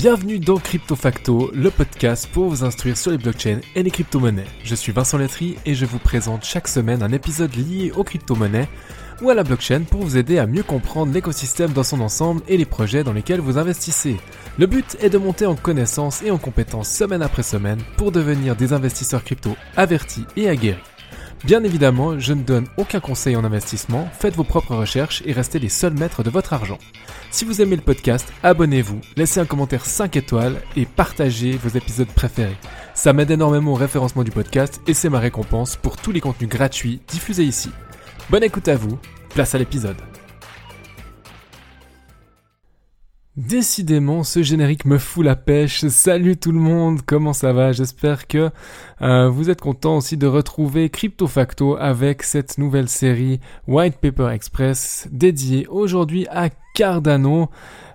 Bienvenue dans Crypto Facto, le podcast pour vous instruire sur les blockchains et les crypto-monnaies. Je suis Vincent Letry et je vous présente chaque semaine un épisode lié aux crypto-monnaies ou à la blockchain pour vous aider à mieux comprendre l'écosystème dans son ensemble et les projets dans lesquels vous investissez. Le but est de monter en connaissances et en compétences semaine après semaine pour devenir des investisseurs crypto avertis et aguerris. Bien évidemment, je ne donne aucun conseil en investissement, faites vos propres recherches et restez les seuls maîtres de votre argent. Si vous aimez le podcast, abonnez-vous, laissez un commentaire 5 étoiles et partagez vos épisodes préférés. Ça m'aide énormément au référencement du podcast et c'est ma récompense pour tous les contenus gratuits diffusés ici. Bonne écoute à vous, place à l'épisode. Décidément, ce générique me fout la pêche. Salut tout le monde, comment ça va? J'espère que euh, vous êtes content aussi de retrouver Crypto Facto avec cette nouvelle série White Paper Express dédiée aujourd'hui à Cardano.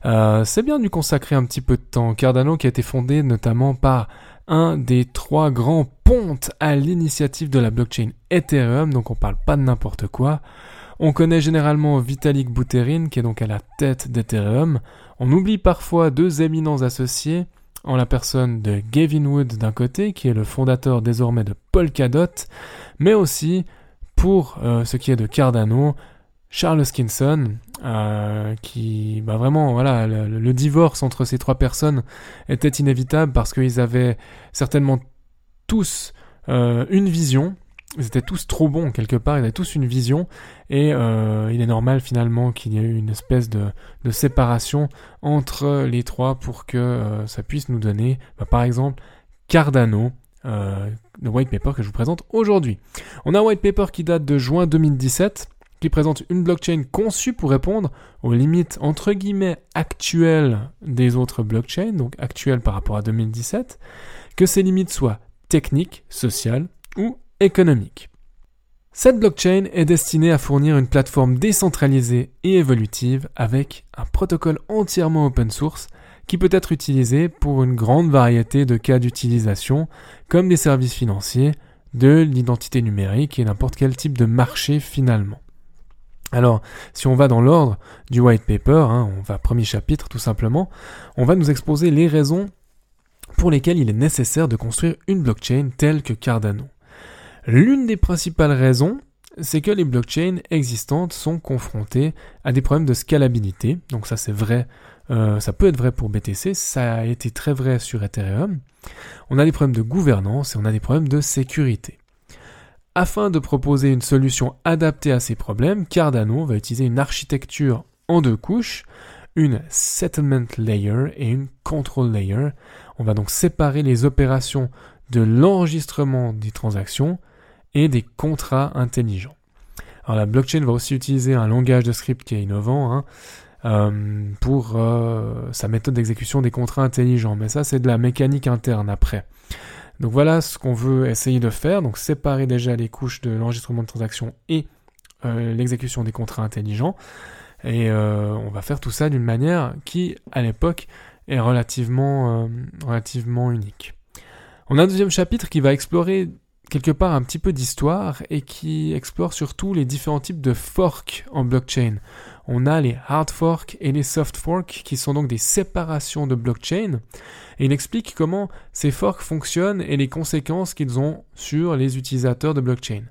Euh, c'est bien de consacrer un petit peu de temps. Cardano qui a été fondé notamment par un des trois grands pontes à l'initiative de la blockchain Ethereum, donc on parle pas de n'importe quoi. On connaît généralement Vitalik Buterin qui est donc à la tête d'Ethereum. On oublie parfois deux éminents associés, en la personne de Gavin Wood d'un côté, qui est le fondateur désormais de Polkadot, mais aussi, pour euh, ce qui est de Cardano, Charles Skinson, euh, qui, bah vraiment, voilà, le, divorce entre ces trois personnes était inévitable parce qu'ils avaient certainement tous euh, une vision, ils étaient tous trop bons quelque part, ils avaient tous une vision, et euh, il est normal finalement qu'il y ait eu une espèce de, séparation entre les trois pour que euh, ça puisse nous donner, bah, par exemple, Cardano, euh, le white paper que je vous présente aujourd'hui. On a un white paper qui date de juin 2017, qui présente une blockchain conçue pour répondre aux limites entre guillemets actuelles des autres blockchains, donc actuelles par rapport à 2017, que ces limites soient techniques, sociales ou économique. Cette blockchain est destinée à fournir une plateforme décentralisée et évolutive avec un protocole entièrement open source qui peut être utilisé pour une grande variété de cas d'utilisation comme des services financiers, de l'identité numérique et n'importe quel type de marché finalement. Alors, si on va dans l'ordre du white paper, hein, on va premier chapitre tout simplement, on va nous exposer les raisons pour lesquelles il est nécessaire de construire une blockchain telle que Cardano. L'une des principales raisons, c'est que les blockchains existantes sont confrontées à des problèmes de scalabilité. Donc ça c'est vrai, euh, ça peut être vrai pour BTC, ça a été très vrai sur Ethereum. On a des problèmes de gouvernance et on a des problèmes de sécurité. Afin de proposer une solution adaptée à ces problèmes, Cardano va utiliser une architecture en deux couches, une settlement layer et une control layer. On va donc séparer les opérations de l'enregistrement des transactions et des contrats intelligents. Alors la blockchain va aussi utiliser un langage de script qui est innovant hein, euh, pour euh, sa méthode d'exécution des contrats intelligents, mais ça c'est de la mécanique interne après. Donc voilà ce qu'on veut essayer de faire, donc séparer déjà les couches de l'enregistrement de transactions et euh, l'exécution des contrats intelligents. Et on va faire tout ça d'une manière qui, à l'époque, est relativement, relativement unique. On a un deuxième chapitre qui va explorer quelque part un petit peu d'histoire et qui explore surtout les différents types de forks en blockchain. On a les hard forks et les soft forks qui sont donc des séparations de blockchain et il explique comment ces forks fonctionnent et les conséquences qu'ils ont sur les utilisateurs de blockchain.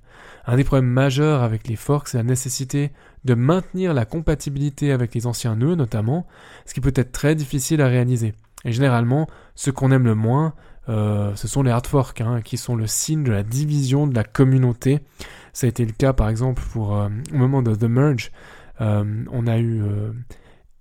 Un des problèmes majeurs avec les forks, c'est la nécessité de maintenir la compatibilité avec les anciens nœuds notamment, ce qui peut être très difficile à réaliser. Et généralement, ce qu'on aime le moins, euh, ce sont les hard forks hein, qui sont le signe de la division de la communauté. Ça a été le cas par exemple pour euh, au moment de The Merge, euh, on a eu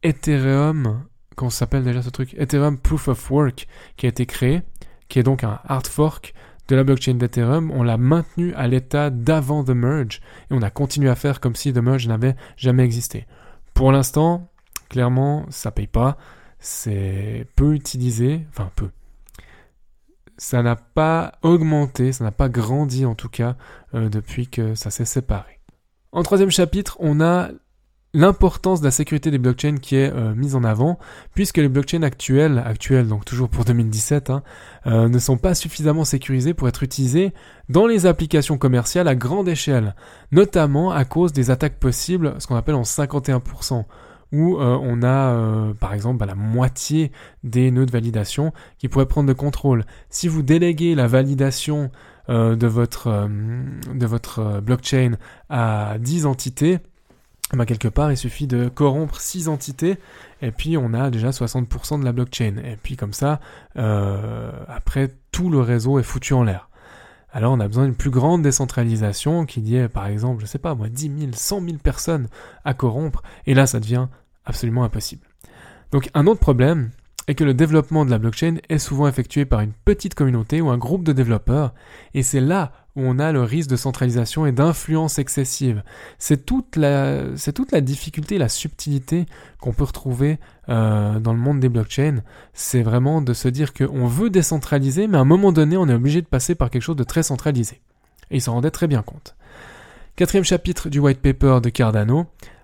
Ethereum, comment s'appelle déjà ce truc? Ethereum Proof of Work qui a été créé, qui est donc un hard fork de la blockchain d'Ethereum. On l'a maintenu à l'état d'avant The Merge et on a continué à faire comme si The Merge n'avait jamais existé. Pour l'instant, clairement, ça paye pas. C'est peu utilisé, enfin peu ça n'a pas augmenté, ça n'a pas grandi en tout cas euh, depuis que ça s'est séparé. En troisième chapitre, on a l'importance de la sécurité des blockchains qui est euh, mise en avant, puisque les blockchains actuelles, actuelles donc toujours pour 2017, hein, euh, ne sont pas suffisamment sécurisées pour être utilisées dans les applications commerciales à grande échelle, notamment à cause des attaques possibles, ce qu'on appelle en 51%, où euh, on a euh, par exemple bah, la moitié des nœuds de validation qui pourraient prendre le contrôle. Si vous déléguez la validation de votre, de votre blockchain à 10 entités, bah, quelque part, il suffit de corrompre 6 entités et puis on a déjà 60% de la blockchain. Et puis comme ça, après, tout le réseau est foutu en l'air. Alors on a besoin d'une plus grande décentralisation qui y ait par exemple, je sais pas moi, 10 000, 100 000 personnes à corrompre, et là ça devient absolument impossible. Donc un autre problème est que le développement de la blockchain est souvent effectué par une petite communauté ou un groupe de développeurs, et c'est là où on a le risque de centralisation et d'influence excessive. C'est toute la, c'est toute la difficulté, la subtilité qu'on peut retrouver euh, dans le monde des blockchains. C'est vraiment de se dire qu'on veut décentraliser, mais à un moment donné, on est obligé de passer par quelque chose de très centralisé. Et il s'en rendait très bien compte. Quatrième chapitre du white paper de Cardano, euh,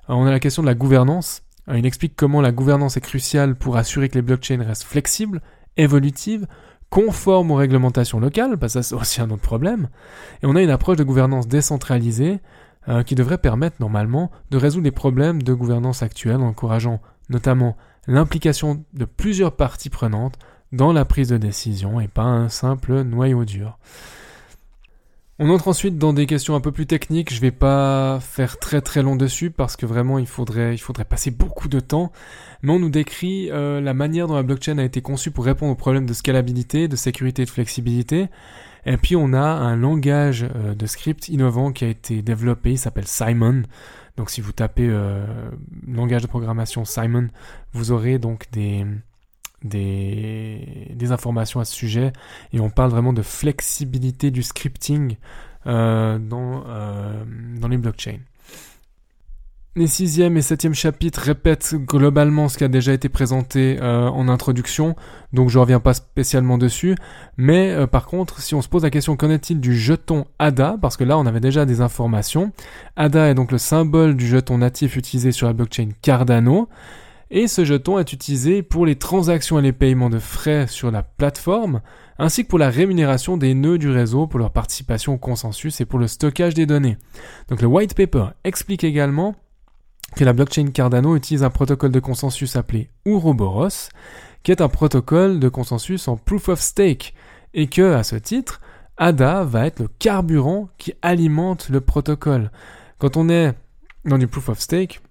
on a la question de la gouvernance. Euh, il explique comment la gouvernance est cruciale pour assurer que les blockchains restent flexibles, évolutives, conforme aux réglementations locales, parce que ça c'est aussi un autre problème, et on a une approche de gouvernance décentralisée euh, qui devrait permettre normalement de résoudre les problèmes de gouvernance actuels en encourageant notamment l'implication de plusieurs parties prenantes dans la prise de décision et pas un simple noyau dur. On entre ensuite dans des questions un peu plus techniques. Je vais pas faire très très long dessus parce que vraiment il faudrait, il faudrait passer beaucoup de temps. Mais on nous décrit euh, la manière dont la blockchain a été conçue pour répondre aux problèmes de scalabilité, de sécurité et de flexibilité. Et puis on a un langage euh, de script innovant qui a été développé, il s'appelle Simon. Donc si vous tapez euh, langage de programmation Simon, vous aurez donc des, des, informations à ce sujet et on parle vraiment de flexibilité du scripting euh, dans, euh, dans les blockchains. Les sixième et septième chapitres répètent globalement ce qui a déjà été présenté euh, en introduction, donc je reviens pas spécialement dessus. Mais par contre, si on se pose la question qu'en est-il du jeton ADA, parce que là on avait déjà des informations. ADA est donc le symbole du jeton natif utilisé sur la blockchain Cardano. Et ce jeton est utilisé pour les transactions et les paiements de frais sur la plateforme, ainsi que pour la rémunération des nœuds du réseau pour leur participation au consensus et pour le stockage des données. Donc le white paper explique également que la blockchain Cardano utilise un protocole de consensus appelé Ouroboros, qui est un protocole de consensus en proof of stake, et que, à ce titre, ADA va être le carburant qui alimente le protocole. Quand on est dans du proof of stake,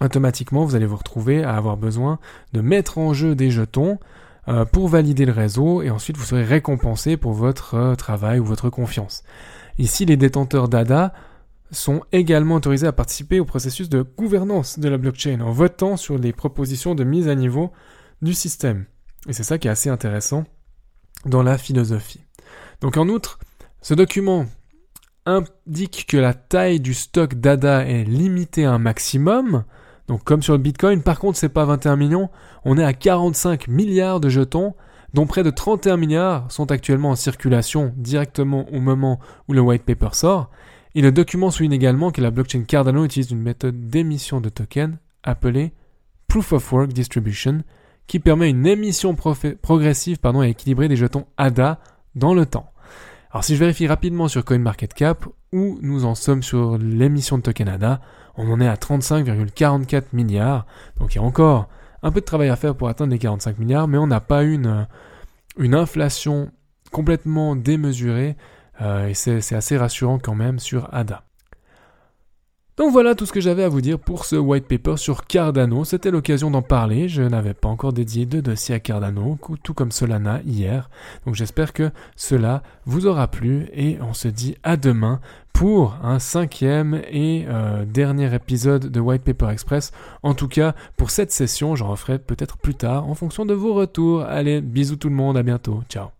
automatiquement vous allez vous retrouver à avoir besoin de mettre en jeu des jetons euh, pour valider le réseau et ensuite vous serez récompensé pour votre euh, travail ou votre confiance. Ici, les détenteurs d'ADA sont également autorisés à participer au processus de gouvernance de la blockchain en votant sur les propositions de mise à niveau du système. Et c'est ça qui est assez intéressant dans la philosophie. Donc en outre, ce document indique que la taille du stock d'ADA est limitée à un maximum, donc comme sur le Bitcoin, par contre c'est pas 21 millions, on est à 45 milliards de jetons, dont près de 31 milliards sont actuellement en circulation directement au moment où le white paper sort, et le document souligne également que la blockchain Cardano utilise une méthode d'émission de tokens appelée Proof of Work Distribution, qui permet une émission progressive pardon, et équilibrée des jetons ADA dans le temps. Alors si je vérifie rapidement sur CoinMarketCap, où nous en sommes sur l'émission de token ADA, on en est à 35,44 milliards. Donc il y a encore un peu de travail à faire pour atteindre les 45 milliards, mais on n'a pas une, une inflation complètement démesurée, euh, et c'est assez rassurant quand même sur ADA. Donc voilà tout ce que j'avais à vous dire pour ce white paper sur Cardano. C'était l'occasion d'en parler. Je n'avais pas encore dédié de dossier à Cardano, tout comme Solana hier. Donc j'espère que cela vous aura plu et on se dit à demain pour un cinquième et euh, dernier épisode de White Paper Express. En tout cas, pour cette session, j'en referai peut-être plus tard en fonction de vos retours. Allez, bisous tout le monde, à bientôt. Ciao.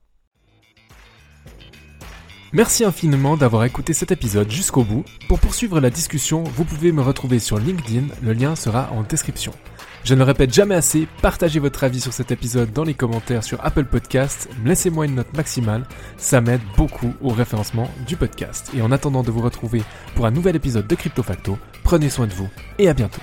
Merci infiniment d'avoir écouté cet épisode jusqu'au bout. Pour poursuivre la discussion, vous pouvez me retrouver sur LinkedIn, le lien sera en description. Je ne le répète jamais assez, partagez votre avis sur cet épisode dans les commentaires sur Apple Podcasts, laissez-moi une note maximale, ça m'aide beaucoup au référencement du podcast. Et en attendant de vous retrouver pour un nouvel épisode de Crypto Facto, prenez soin de vous et à bientôt.